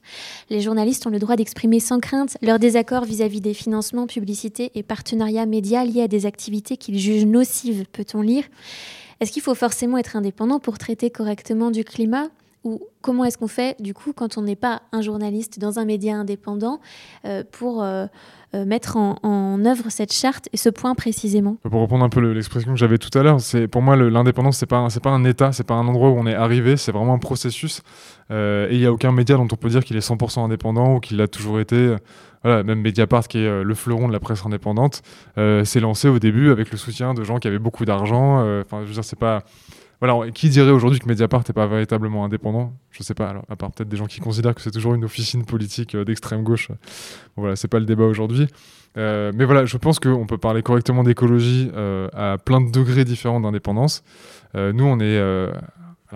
Les journalistes ont le droit d'exprimer sans crainte leur désaccord vis-à-vis des financements, publicités et partenariats médias liés à des activités qu'ils jugent nocives, peut-on lire. Est-ce qu'il faut forcément être indépendant pour traiter correctement du climat? Ou comment est-ce qu'on fait du coup quand on n'est pas un journaliste dans un média indépendant euh, pour euh, mettre en, œuvre cette charte et ce point précisément Pour reprendre un peu le- l'expression que j'avais tout à l'heure, pour moi l'indépendance c'est pas pas un état, c'est pas un endroit où on est arrivé, c'est vraiment un processus. Euh, et il y a aucun média dont on peut dire qu'il est 100% indépendant ou qu'il l'a toujours été. Voilà, même Mediapart qui est euh, le fleuron de la presse indépendante, euh, s'est lancé au début avec le soutien de gens qui avaient beaucoup d'argent. Euh, Enfin, je veux dire, c'est pas voilà, qui dirait aujourd'hui que Mediapart n'est pas véritablement indépendant? Je sais pas, alors, à part peut-être des gens qui considèrent que c'est toujours une officine politique euh, d'extrême gauche. Bon, voilà, c'est pas le débat aujourd'hui. Euh, mais voilà, je pense qu'on peut parler correctement d'écologie euh, à plein de degrés différents d'indépendance. Nous, on est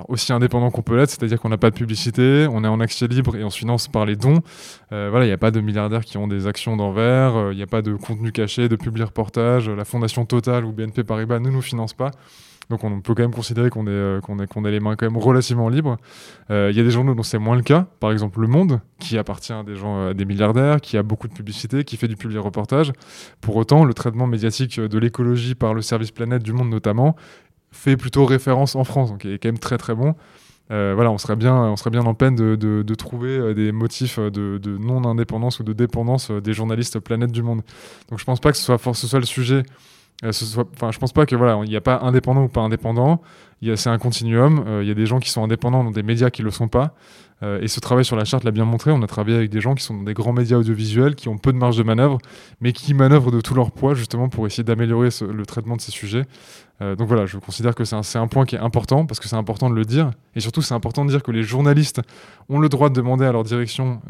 aussi indépendant qu'on peut l'être, c'est-à-dire qu'on n'a pas de publicité, on est en accès libre et on se finance par les dons. Voilà, il n'y a pas de milliardaires qui ont des actions d'envers, il n'y a pas de contenu caché, de public reportage. La Fondation Total ou BNP Paribas ne nous finance pas. Donc on peut quand même considérer qu'on est, euh, a les mains quand même relativement libres. Euh, Il y a des journaux dont c'est moins le cas. Par exemple Le Monde, qui appartient à des gens, euh, à des milliardaires, qui a beaucoup de publicité, qui fait du public reportage. Pour autant, le traitement médiatique de l'écologie par le service Planète du Monde notamment fait plutôt référence en France, donc il est quand même très très bon. Voilà, on serait bien, on serait bien en peine de, trouver des motifs de, non-indépendance ou de dépendance des journalistes Planète du Monde. Donc je pense pas que ce soit, ce soit le sujet. Euh, ce soit, enfin, je pense pas que voilà, il n'y a pas indépendant ou pas indépendant. C'est un continuum. Euh, il y a des gens qui sont indépendants dans des médias qui le sont pas. Euh, et ce travail sur la charte l'a bien montré. On a travaillé avec des gens qui sont dans des grands médias audiovisuels, qui ont peu de marge de manœuvre, mais qui manœuvrent de tout leur poids justement pour essayer d'améliorer le traitement de ces sujets. Donc voilà, je considère que c'est un, point qui est important parce que c'est important de le dire. Et surtout, c'est important de dire que les journalistes ont le droit de demander à leur direction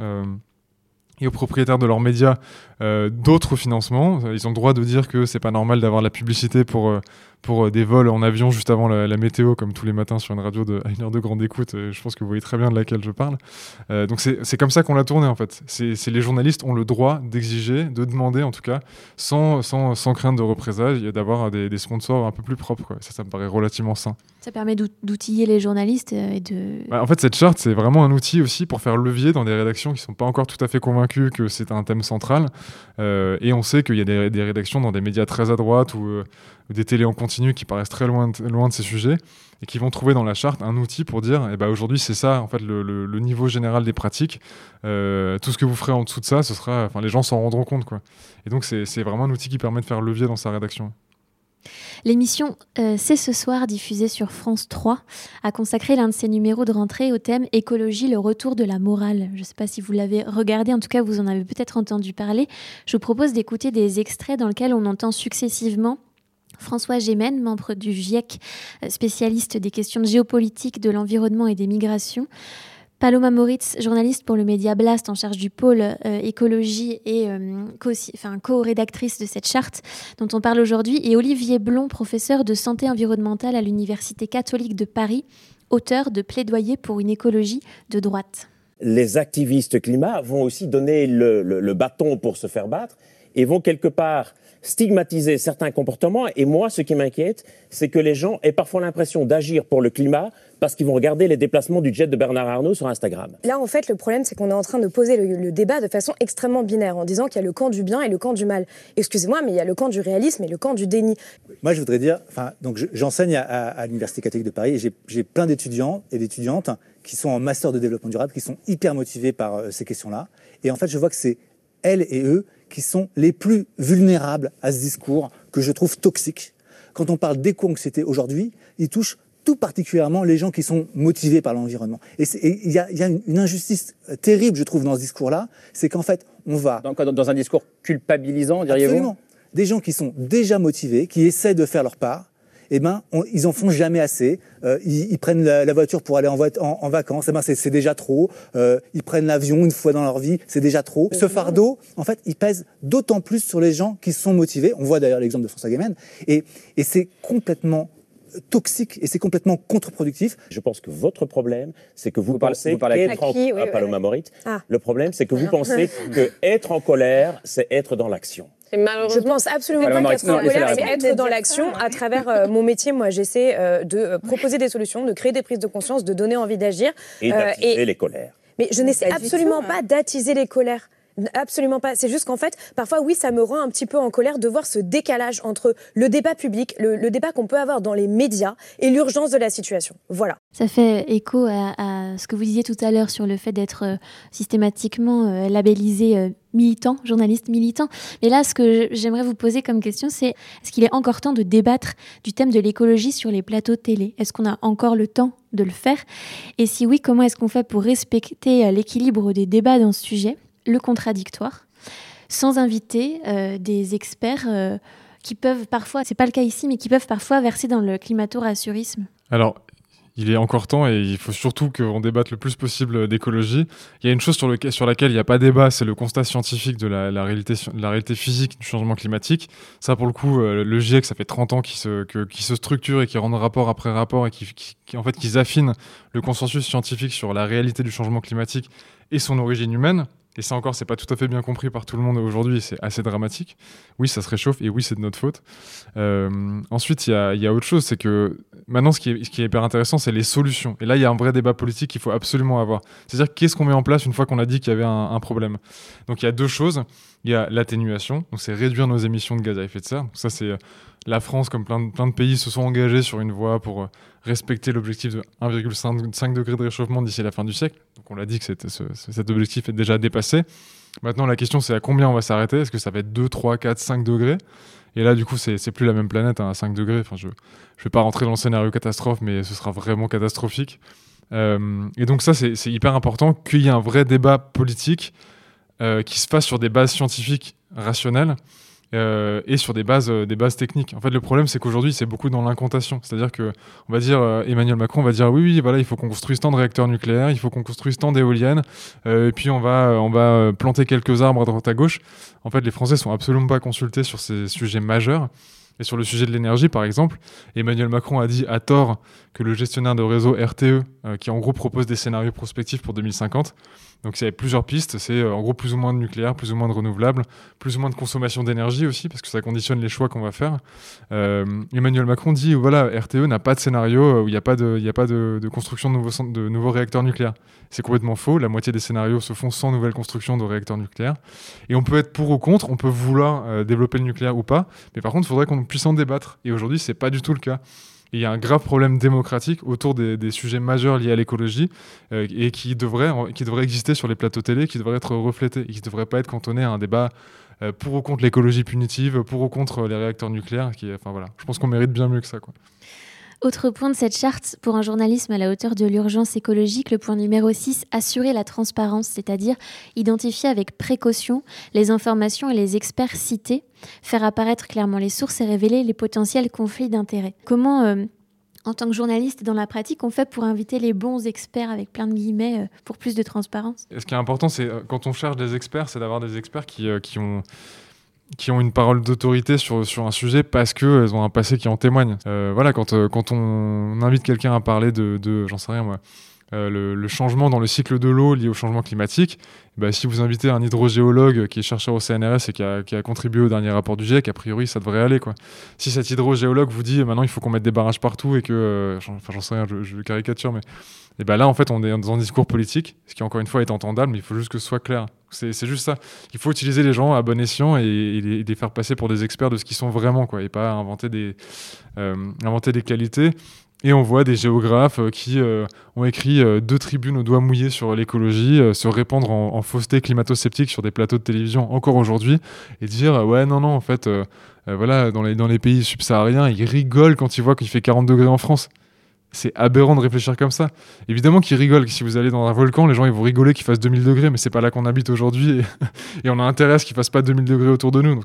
et aux propriétaires de leurs médias euh, d'autres financements. Ils ont le droit de dire que c'est pas normal d'avoir la publicité pour, euh, pour euh, des vols en avion juste avant la, la météo, comme tous les matins sur une radio de, à une heure de grande écoute. Euh, je pense que vous voyez très bien de laquelle je parle. Euh, donc c'est comme ça qu'on l'a tourné en fait. C'est les journalistes ont le droit d'exiger, de demander en tout cas, sans, sans, sans crainte de représailles, d'avoir des, des sponsors un peu plus propres. Quoi. Ça, ça me paraît relativement sain. Ça permet d'out- d'outiller les journalistes et de... Bah, en fait, cette charte, c'est vraiment un outil aussi pour faire levier dans des rédactions qui sont pas encore tout à fait convaincues que c'est un thème central. Euh, et on sait qu'il y a des, des rédactions dans des médias très à droite ou euh, des télés en qui paraissent très loin de, ces sujets et qui vont trouver dans la charte un outil pour dire eh ben, aujourd'hui, c'est ça, en fait, le, niveau général des pratiques. Euh, tout ce que vous ferez en dessous de ça, ce sera, enfin, les gens s'en rendront compte. Quoi. Et donc, c'est vraiment un outil qui permet de faire levier dans sa rédaction. L'émission euh, C'est ce soir, diffusée sur France 3, a consacré l'un de ses numéros de rentrée au thème Écologie, le retour de la morale. Je ne sais pas si vous l'avez regardé, en tout cas vous en avez peut-être entendu parler. Je vous propose d'écouter des extraits dans lesquels on entend successivement François Gémen, membre du GIEC, spécialiste des questions de géopolitique, de l'environnement et des migrations. Paloma Moritz, journaliste pour le média Blast en charge du pôle euh, écologie et euh, co-rédactrice de cette charte dont on parle aujourd'hui, et Olivier Blond, professeur de santé environnementale à l'Université catholique de Paris, auteur de Plaidoyer pour une écologie de droite. Les activistes climat vont aussi donner le bâton pour se faire battre et vont quelque part stigmatiser certains comportements. Et moi, ce qui m'inquiète, c'est que les gens aient parfois l'impression d'agir pour le climat parce qu'ils vont regarder les déplacements du jet de Bernard Arnault sur Instagram. Là, en fait, le problème, c'est qu'on est en train de poser le, débat de façon extrêmement binaire, en disant qu'il y a le camp du bien et le camp du mal. Excusez-moi, mais il y a le camp du réalisme et le camp du déni. Moi, je voudrais dire, enfin, donc j'enseigne à, l'Université catholique de Paris et j'ai plein d'étudiants et d'étudiantes qui sont en master de développement durable, qui sont hyper motivés par euh, ces questions-là. Et en fait, je vois que c'est elles et eux qui sont les plus vulnérables à ce discours que je trouve toxique. Quand on parle d'éco-anxiété aujourd'hui, il touche tout particulièrement les gens qui sont motivés par l'environnement. Et il y, a, une, injustice terrible, je trouve, dans ce discours-là, c'est qu'en fait, on va... Dans, dans un discours culpabilisant, diriez-vous? Absolument. Des gens qui sont déjà motivés, qui essaient de faire leur part, eh ben, ils en font jamais assez. Euh, ils, prennent la, voiture pour aller en, en, vacances, eh ben, c'est déjà trop. Euh, ils prennent l'avion une fois dans leur vie, c'est déjà trop. Ce fardeau, en fait, il pèse d'autant plus sur les gens qui sont motivés. On voit d'ailleurs l'exemple de François Guémen. Et, et c'est complètement toxique et c'est complètement contre-productif. Je pense que votre problème, c'est que vous, pensez qu'être en... Oui, Paloma ah. Le problème, c'est que vous pensez que être en colère, c'est être dans l'action. Je pense absolument pas qu'être en colère, c'est être dans l'action. À travers euh, mon métier, moi, j'essaie euh, de euh, proposer des solutions, de créer des prises de conscience, de donner envie d'agir. Et d'attiser les colères. Mais je n'essaie absolument pas d'attiser les colères. Absolument pas. C'est juste qu'en fait, parfois, oui, ça me rend un petit peu en colère de voir ce décalage entre le débat public, le, débat qu'on peut avoir dans les médias et l'urgence de la situation. Voilà. Ça fait écho à, ce que vous disiez tout à l'heure sur le fait d'être euh, systématiquement euh, labellisé euh, militant, journaliste militant. Mais là, ce que j'aimerais vous poser comme question, c'est est-ce qu'il est encore temps de débattre du thème de l'écologie sur les plateaux télé? Est-ce qu'on a encore le temps de le faire? Et si oui, comment est-ce qu'on fait pour respecter l'équilibre des débats dans ce sujet? Le contradictoire, sans inviter euh, des experts euh, qui peuvent parfois, c'est pas le cas ici, mais qui peuvent parfois verser dans le climato-rassurisme Alors, il est encore temps et il faut surtout qu'on débatte le plus possible d'écologie. Il y a une chose sur, le, sur laquelle il n'y a pas débat, c'est le constat scientifique de la, réalité, physique du changement climatique. Ça, pour le coup, euh, le GIEC, ça fait 30 ans qu'il se, structure et qui rend rapport après rapport et qui en fait, qu'ils affinent le consensus scientifique sur la réalité du changement climatique et son origine humaine. Et ça encore, c'est pas tout à fait bien compris par tout le monde aujourd'hui, c'est assez dramatique. Oui, ça se réchauffe et oui, c'est de notre faute. Euh, ensuite, il y a, autre chose, c'est que maintenant, ce qui est, hyper intéressant, c'est les solutions. Et là, il y a un vrai débat politique qu'il faut absolument avoir. C'est-à-dire, qu'est-ce qu'on met en place une fois qu'on a dit qu'il y avait un, problème? Donc, il y a deux choses. Il y a l'atténuation, donc c'est réduire nos émissions de gaz à effet de serre. Ça, c'est la France, comme plein de, plein de pays, se sont engagés sur une voie pour euh, respecter l'objectif de 1,5 degré de réchauffement d'ici la fin du siècle. Donc on l'a dit que cet objectif est déjà dépassé. Maintenant, la question, c'est à combien on va s'arrêter? Est-ce que ça va être 2, 3, 4, 5 degrés? Et là, du coup, c'est plus la même planète hein, à 5 degrés. Enfin, je ne vais pas rentrer dans le scénario catastrophe, mais ce sera vraiment catastrophique. Euh, et donc ça, c'est hyper important qu'il y ait un vrai débat politique euh, qui se fasse sur des bases scientifiques rationnelles euh, et sur des bases, euh, des bases techniques. En fait, le problème, c'est qu'aujourd'hui, c'est beaucoup dans l'incantation. C'est-à-dire que, on va dire, euh, Emmanuel Macron va dire oui, oui, voilà, il faut qu'on construise tant de réacteurs nucléaires, il faut qu'on construise tant d'éoliennes, et puis on va, on va planter quelques arbres à droite à gauche. En fait, les Français sont absolument pas consultés sur ces sujets majeurs. Et sur le sujet de l'énergie, par exemple, Emmanuel Macron a dit à tort que le gestionnaire de réseau RTE, qui en gros propose des scénarios prospectifs pour 2050, donc il y a plusieurs pistes, c'est euh, en gros plus ou moins de nucléaire, plus ou moins de renouvelable, plus ou moins de consommation d'énergie aussi, parce que ça conditionne les choix qu'on va faire. Euh, Emmanuel Macron dit, voilà, RTE n'a pas de scénario euh, où il n'y a pas, de, construction de nouveaux, de nouveaux réacteurs nucléaires. C'est complètement faux, la moitié des scénarios se font sans nouvelle construction de réacteurs nucléaires. Et on peut être pour ou contre, on peut vouloir développer le nucléaire ou pas, mais par contre, il faudrait qu'on puisse en débattre. Et aujourd'hui, c'est pas du tout le cas il y a un grave problème démocratique autour des, sujets majeurs liés à l'écologie euh, et qui devrait, qui devrait exister sur les plateaux télé, qui devrait être reflété et qui ne devrait pas être cantonné à un débat euh, pour ou contre l'écologie punitive, pour ou contre les réacteurs nucléaires. Enfin, voilà. Je pense qu'on mérite bien mieux que ça. Autre point de cette charte, pour un journalisme à la hauteur de l'urgence écologique, le point numéro 6, assurer la transparence, c'est-à-dire identifier avec précaution les informations et les experts cités, faire apparaître clairement les sources et révéler les potentiels conflits d'intérêts. Comment euh, en tant que journaliste dans la pratique, on fait pour inviter les bons experts avec plein de guillemets euh, pour plus de transparence? Ce qui est important, c'est euh, quand on cherche des experts, c'est d'avoir des experts qui, qui, ont qui ont une parole d'autorité sur, sur un sujet parce qu'elles ont un passé qui en témoigne. voilà, quand, quand on invite quelqu'un à parler de, de j'en sais rien moi, le, le, changement dans le cycle de l'eau lié au changement climatique, bah, si vous invitez un hydrogéologue qui est chercheur au CNRS et qui a, contribué au dernier rapport du GIEC, a priori, ça devrait aller. Si cet hydrogéologue vous dit maintenant il faut qu'on mette des barrages partout et que. Euh, enfin, j'en sais rien, je, je, caricature, mais. Et ben là, en fait, on est dans un discours politique, ce qui, encore une fois, est entendable, mais il faut juste que ce soit clair. C'est juste ça. Il faut utiliser les gens à bon escient et, les, faire passer pour des experts de ce qu'ils sont vraiment, et pas inventer des, euh, inventer des qualités. Et on voit des géographes euh, qui euh, ont écrit euh, deux tribunes au doigt mouillé sur l'écologie, se répandre en, en fausseté climato-sceptique sur des plateaux de télévision encore aujourd'hui, et dire ouais non non en fait voilà dans les, dans les pays subsahariens ils rigolent quand ils voient qu'il fait 40 degrés en France. C'est aberrant de réfléchir comme ça. Évidemment qu'ils rigolent. Si vous allez dans un volcan, les gens ils vont rigoler qu'il fasse 2000 degrés, mais c'est pas là qu'on habite aujourd'hui et, on a intérêt à ce qu'il fasse pas 2000 degrés autour de nous.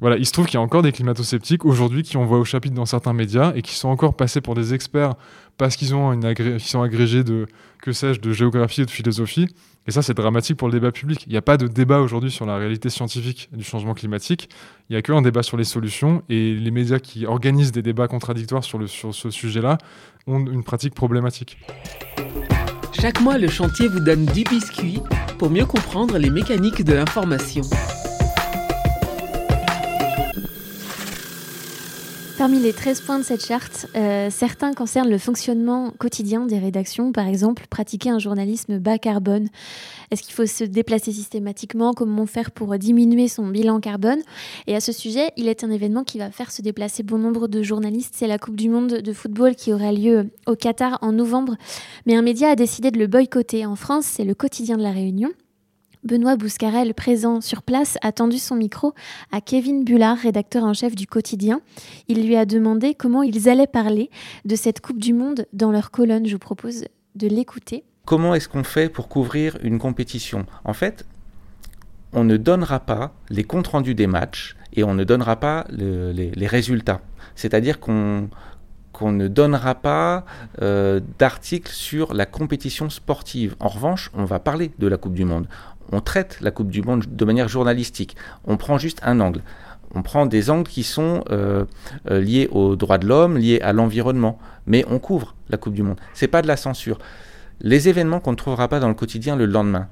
Voilà, il se trouve qu'il y a encore des climato-sceptiques aujourd'hui qui on voit au chapitre dans certains médias et qui sont encore passés pour des experts parce qu'ils ont une sont agrégés de que sais-je de géographie et de philosophie. Et ça, c'est dramatique pour le débat public. Il n'y a pas de débat aujourd'hui sur la réalité scientifique du changement climatique. Il n'y a qu'un débat sur les solutions et les médias qui organisent des débats contradictoires sur, sur ce sujet-là ont une pratique problématique. Chaque mois, le chantier vous donne 10 biscuits pour mieux comprendre les mécaniques de l'information. Parmi les 13 points de cette charte, euh, certains concernent le fonctionnement quotidien des rédactions, par exemple pratiquer un journalisme bas carbone. Est-ce qu'il faut se déplacer systématiquement? Comment faire pour diminuer son bilan carbone? Et à ce sujet, il est un événement qui va faire se déplacer bon nombre de journalistes. C'est la Coupe du Monde de football qui aura lieu au Qatar en novembre. Mais un média a décidé de le boycotter. En France, c'est le quotidien de la Réunion. Benoît Bouscarel, présent sur place, a tendu son micro à Kevin Bullard, rédacteur en chef du quotidien. Il lui a demandé comment ils allaient parler de cette Coupe du Monde dans leur colonne. Je vous propose de l'écouter. Comment est-ce qu'on fait pour couvrir une compétition? En fait, on ne donnera pas les comptes rendus des matchs et on ne donnera pas le, les, résultats. C'est-à-dire qu'on qu'on ne donnera pas euh, d'articles sur la compétition sportive. En revanche, on va parler de la Coupe du Monde on traite la Coupe du Monde de manière journalistique. On prend juste un angle. On prend des angles qui sont euh, euh, liés aux droits de l'homme, liés à l'environnement, mais on couvre la Coupe du Monde. C'est pas de la censure. Les événements qu'on ne trouvera pas dans le quotidien le lendemain,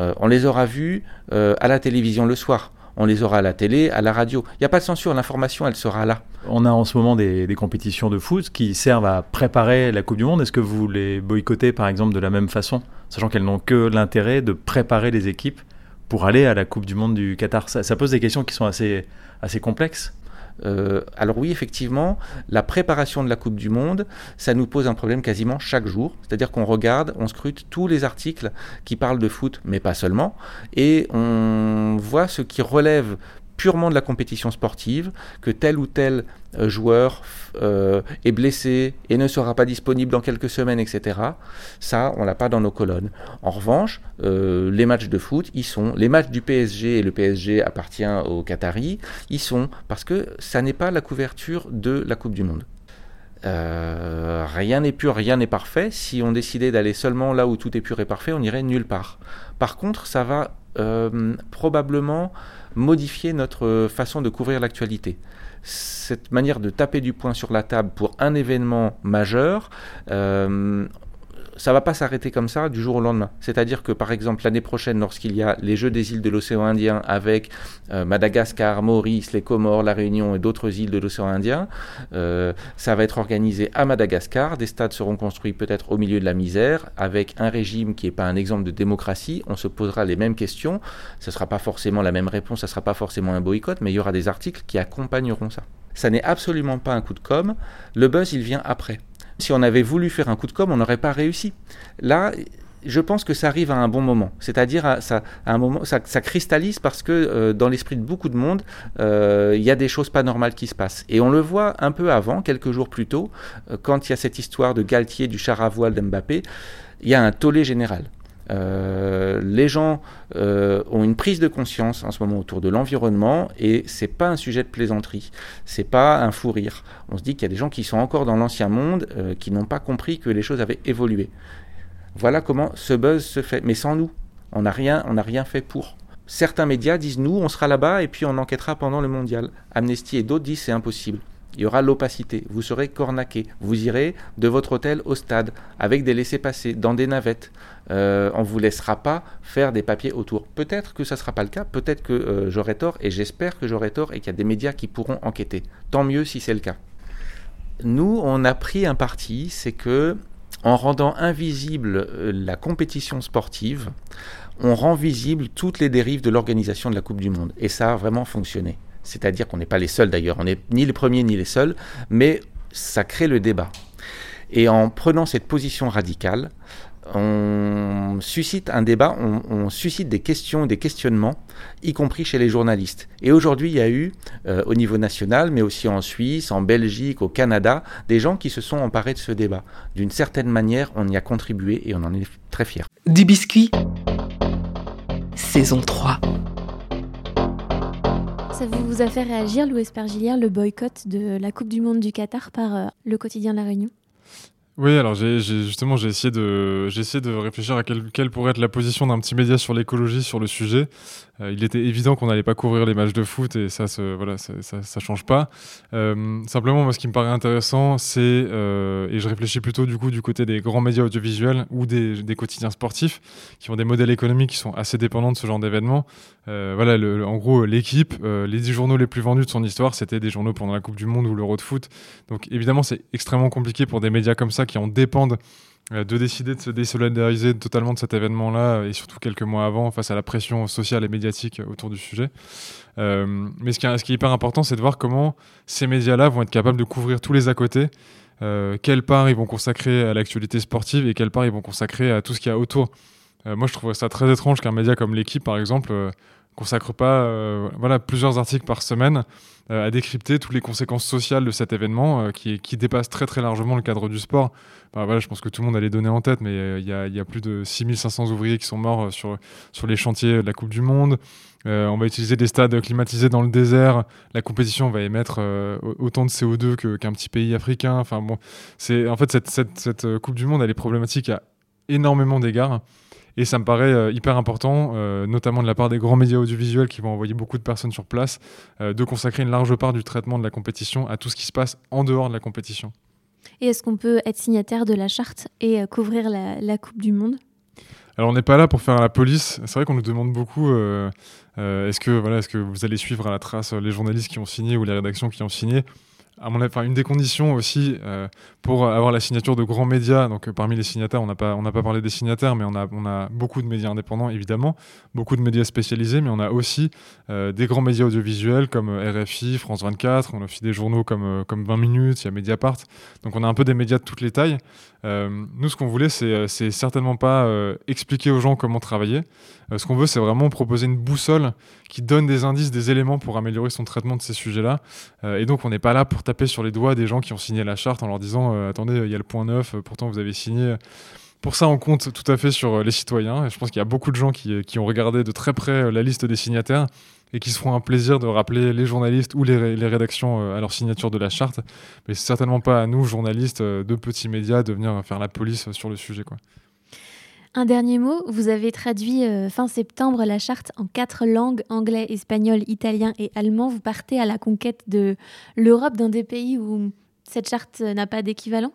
euh, on les aura vus à la télévision le soir on les aura à la télé, à la radio. Il n'y a pas de censure, l'information, elle sera là. On a en ce moment des, compétitions de foot qui servent à préparer la Coupe du Monde. Est-ce que vous les boycottez, par exemple, de la même façon, sachant qu'elles n'ont que l'intérêt de préparer les équipes pour aller à la Coupe du Monde du Qatar ça, pose des questions qui sont assez, assez complexes. Euh, alors oui, effectivement, la préparation de la Coupe du Monde, ça nous pose un problème quasiment chaque jour. C'est-à-dire qu'on regarde, on scrute tous les articles qui parlent de foot, mais pas seulement, et on voit ce qui relève purement de la compétition sportive, que tel ou tel euh, joueur euh, est blessé et ne sera pas disponible dans quelques semaines, etc. Ça, on l'a pas dans nos colonnes. En revanche, euh, les matchs de foot, ils sont. Les matchs du PSG, et le PSG appartient aux Qataris, ils sont parce que ça n'est pas la couverture de la Coupe du Monde. Rien n'est pur, rien n'est parfait. Si on décidait d'aller seulement là où tout est pur et parfait, on irait nulle part. Par contre, ça va probablement modifier notre façon de couvrir l'actualité. Cette manière de taper du poing sur la table pour un événement majeur, euh, ça va pas s'arrêter comme ça du jour au lendemain. C'est-à-dire que par exemple l'année prochaine, lorsqu'il y a les Jeux des îles de l'océan Indien avec euh, Madagascar, Maurice, les Comores, la Réunion et d'autres îles de l'océan Indien, euh, ça va être organisé à Madagascar. Des stades seront construits peut-être au milieu de la misère avec un régime qui n'est pas un exemple de démocratie. On se posera les mêmes questions. Ce ne sera pas forcément la même réponse, ça ne sera pas forcément un boycott, mais il y aura des articles qui accompagneront ça. Ça n'est absolument pas un coup de com'. Le buzz, il vient après. Si on avait voulu faire un coup de com', on n'aurait pas réussi. Là, je pense que ça arrive à un bon moment. C'est-à-dire, à, ça, un moment, ça, ça cristallise parce que euh, dans l'esprit de beaucoup de monde, euh, il y a des choses pas normales qui se passent. Et on le voit un peu avant, quelques jours plus tôt, euh, quand il y a cette histoire de Galtier, du char à voile d'Mbappé, il y a un tollé général. Euh, les gens euh, ont une prise de conscience en ce moment autour de l'environnement et c'est pas un sujet de plaisanterie, c'est pas un fou rire. On se dit qu'il y a des gens qui sont encore dans l'ancien monde, euh, qui n'ont pas compris que les choses avaient évolué. Voilà comment ce buzz se fait, mais sans nous, on n'a rien, on n'a rien fait pour. Certains médias disent nous, on sera là-bas et puis on enquêtera pendant le mondial. Amnesty et d'autres disent c'est impossible. Il y aura l'opacité, vous serez cornaqué, vous irez de votre hôtel au stade avec des laissés-passer, dans des navettes. Euh, on ne vous laissera pas faire des papiers autour. Peut-être que ça ne sera pas le cas, peut-être que euh, j'aurai tort, et j'espère que j'aurai tort, et qu'il y a des médias qui pourront enquêter. Tant mieux si c'est le cas. Nous, on a pris un parti, c'est que en rendant invisible euh, la compétition sportive, on rend visible toutes les dérives de l'organisation de la Coupe du Monde. Et ça a vraiment fonctionné. C'est-à-dire qu'on n'est pas les seuls d'ailleurs, on n'est ni les premiers ni les seuls, mais ça crée le débat. Et en prenant cette position radicale, on suscite un débat, on, suscite des questions, des questionnements, y compris chez les journalistes. Et aujourd'hui, il y a eu, euh, au niveau national, mais aussi en Suisse, en Belgique, au Canada, des gens qui se sont emparés de ce débat. D'une certaine manière, on y a contribué et on en est très fiers. Du biscuit, saison 3. Ça vous a fait réagir, Louis Pergilière, le boycott de la Coupe du Monde du Qatar par euh, le quotidien de la Réunion? Oui, alors j'ai justement j'ai essayé de réfléchir à quelle pourrait être la position d'un petit média sur l'écologie sur le sujet. Euh, il était évident qu'on n'allait pas couvrir les matchs de foot et ça se, voilà ça, change pas. Euh, simplement moi ce qui me paraît intéressant c'est euh, et je réfléchis plutôt du coup du côté des grands médias audiovisuels ou des, quotidiens sportifs qui ont des modèles économiques qui sont assez dépendants de ce genre d'événements. voilà en gros l'équipe les 10 journaux les plus vendus de son histoire c'était des journaux pendant la Coupe du Monde ou l'Euro de foot. Donc évidemment c'est extrêmement compliqué pour des médias comme ça qui en dépendent de décider de se désolidariser totalement de cet événement-là et surtout quelques mois avant face à la pression sociale et médiatique autour du sujet. Euh, mais ce qui, est, hyper important, c'est de voir comment ces médias-là vont être capables de couvrir tous les à côté, euh, quelle part ils vont consacrer à l'actualité sportive et quelle part ils vont consacrer à tout ce qu'il y a autour. moi, je trouve ça très étrange qu'un média comme l'équipe, par exemple, consacre pas voilà, plusieurs articles par semaine à décrypter toutes les conséquences sociales de cet événement qui, qui dépasse très très largement le cadre du sport voilà, je pense que tout le monde a les données en tête, mais euh, il y, a, plus de 6500 ouvriers qui sont morts euh, sur, sur les chantiers de la Coupe du Monde. Euh, on va utiliser des stades climatisés dans le désert. La compétition va émettre autant de CO2 qu'un petit pays africain. Enfin bon, en fait cette, cette, cette, Coupe du Monde, elle est problématique à énormément d'égards. Et ça me paraît hyper important, notamment de la part des grands médias audiovisuels qui vont envoyer beaucoup de personnes sur place, de consacrer une large part du traitement de la compétition à tout ce qui se passe en dehors de la compétition. Et est-ce qu'on peut être signataire de la charte et euh, couvrir la, Coupe du Monde? Alors on n'est pas là pour faire la police. C'est vrai qu'on nous demande beaucoup euh, euh, est-ce que voilà est-ce que vous allez suivre à la trace les journalistes qui ont signé ou les rédactions qui ont signé? Une des conditions aussi euh, pour avoir la signature de grands médias, donc euh, parmi les signataires, on n'a pas, pas parlé des signataires, mais on a, on a beaucoup de médias indépendants évidemment, beaucoup de médias spécialisés, mais on a aussi euh, des grands médias audiovisuels comme RFI, France 24, on a aussi des journaux comme, comme 20 minutes, il y a Mediapart, donc on a un peu des médias de toutes les tailles. Nous, ce qu'on voulait, c'est, c'est certainement pas expliquer aux gens comment travailler. ce qu'on veut, c'est vraiment proposer une boussole qui donne des indices, des éléments pour améliorer son traitement de ces sujets-là. et donc, on n'est pas là pour taper sur les doigts des gens qui ont signé la charte en leur disant euh, attendez, il y a le point neuf, euh, pourtant vous avez signé. Pour ça, on compte tout à fait sur euh, les citoyens. Et je pense qu'il y a beaucoup de gens qui, ont regardé de très près la liste des signataires et qui se feront un plaisir de rappeler les journalistes ou les, rédactions à leur signature de la charte. Mais c'est certainement pas à nous, journalistes de petits médias, de venir faire la police sur le sujet. Quoi. Un dernier mot, vous avez traduit euh, fin septembre la charte en quatre langues, anglais, espagnol, italien et allemand. Vous partez à la conquête de l'Europe, d'un des pays où cette charte n'a pas d'équivalent?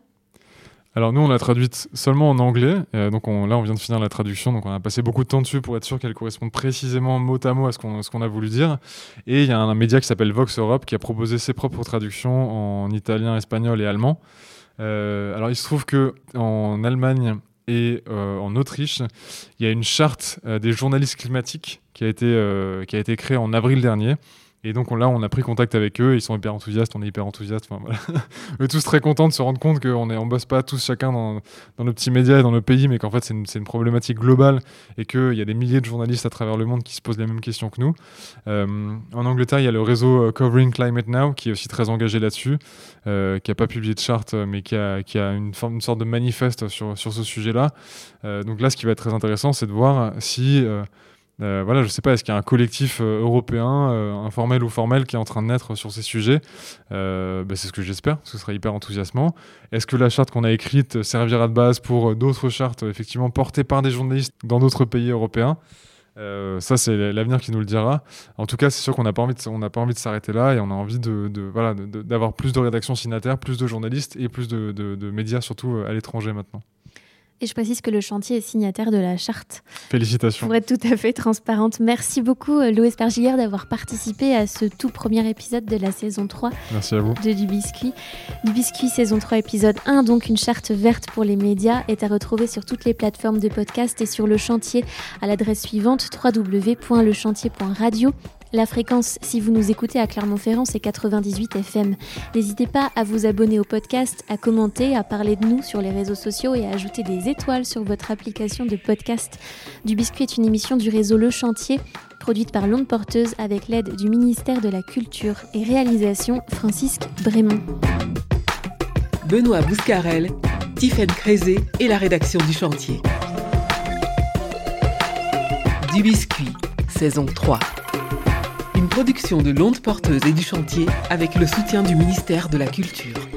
Alors nous, on l'a traduite seulement en anglais. Euh, donc là, on vient de finir la traduction. Donc on a passé beaucoup de temps dessus pour être sûr qu'elle corresponde précisément mot à mot à ce qu'on a voulu dire. Et il y a un, média qui s'appelle Vox Europe qui a proposé ses propres traductions en italien, espagnol et allemand. Euh, alors il se trouve que en Allemagne et euh, en Autriche, il y a une charte des journalistes climatiques qui a été créée en avril dernier. Et donc là, on a pris contact avec eux, ils sont hyper enthousiastes, on est hyper enthousiastes. Enfin, voilà. tous très contents de se rendre compte qu'on ne on bosse pas tous chacun dans, dans nos petits médias et dans nos pays, mais qu'en fait c'est une, une, problématique globale et qu'il y a des milliers de journalistes à travers le monde qui se posent les mêmes questions que nous. Euh, en Angleterre, il y a le réseau euh, Covering Climate Now qui est aussi très engagé là-dessus, euh, qui n'a pas publié de charte, mais qui a, qui a une, forme, une sorte de manifeste sur, sur ce sujet-là. Donc là, ce qui va être très intéressant, c'est de voir si... Euh, voilà, je sais pas, est-ce qu'il y a un collectif euh, européen, euh, informel ou formel, qui est en train de naître sur ces sujets? Bah, C'est ce que j'espère, ce serait hyper enthousiasmant. Est-ce que la charte qu'on a écrite servira de base pour d'autres chartes, effectivement portées par des journalistes dans d'autres pays européens? Ça, c'est l'avenir qui nous le dira. En tout cas, c'est sûr qu'on n'a pas envie de, s'arrêter là et on a envie d'avoir plus de rédactions signataires, plus de journalistes et plus de médias, surtout à l'étranger maintenant. Et je précise que le chantier est signataire de la charte. Félicitations. Pour être tout à fait transparente. Merci beaucoup, euh, Louis Pergillère, d'avoir participé à ce tout premier épisode de la saison 3 Merci à vous. de Du Biscuit. Du Biscuit, saison 3, épisode 1, donc une charte verte pour les médias, est à retrouver sur toutes les plateformes de podcast et sur le chantier à l'adresse suivante www.lechantier.radio la fréquence, si vous nous écoutez à Clermont-Ferrand, c'est 98 FM. N'hésitez pas à vous abonner au podcast, à commenter, à parler de nous sur les réseaux sociaux et à ajouter des étoiles sur votre application de podcast. Du Biscuit est une émission du réseau Le Chantier, produite par L'Onde Porteuse avec l'aide du ministère de la Culture et réalisation Francisque Brémond. Benoît Bouscarel, Tiffaine Crézé et la rédaction du chantier. Du Biscuit, saison 3 une production de l'onde porteuse et du chantier avec le soutien du ministère de la Culture.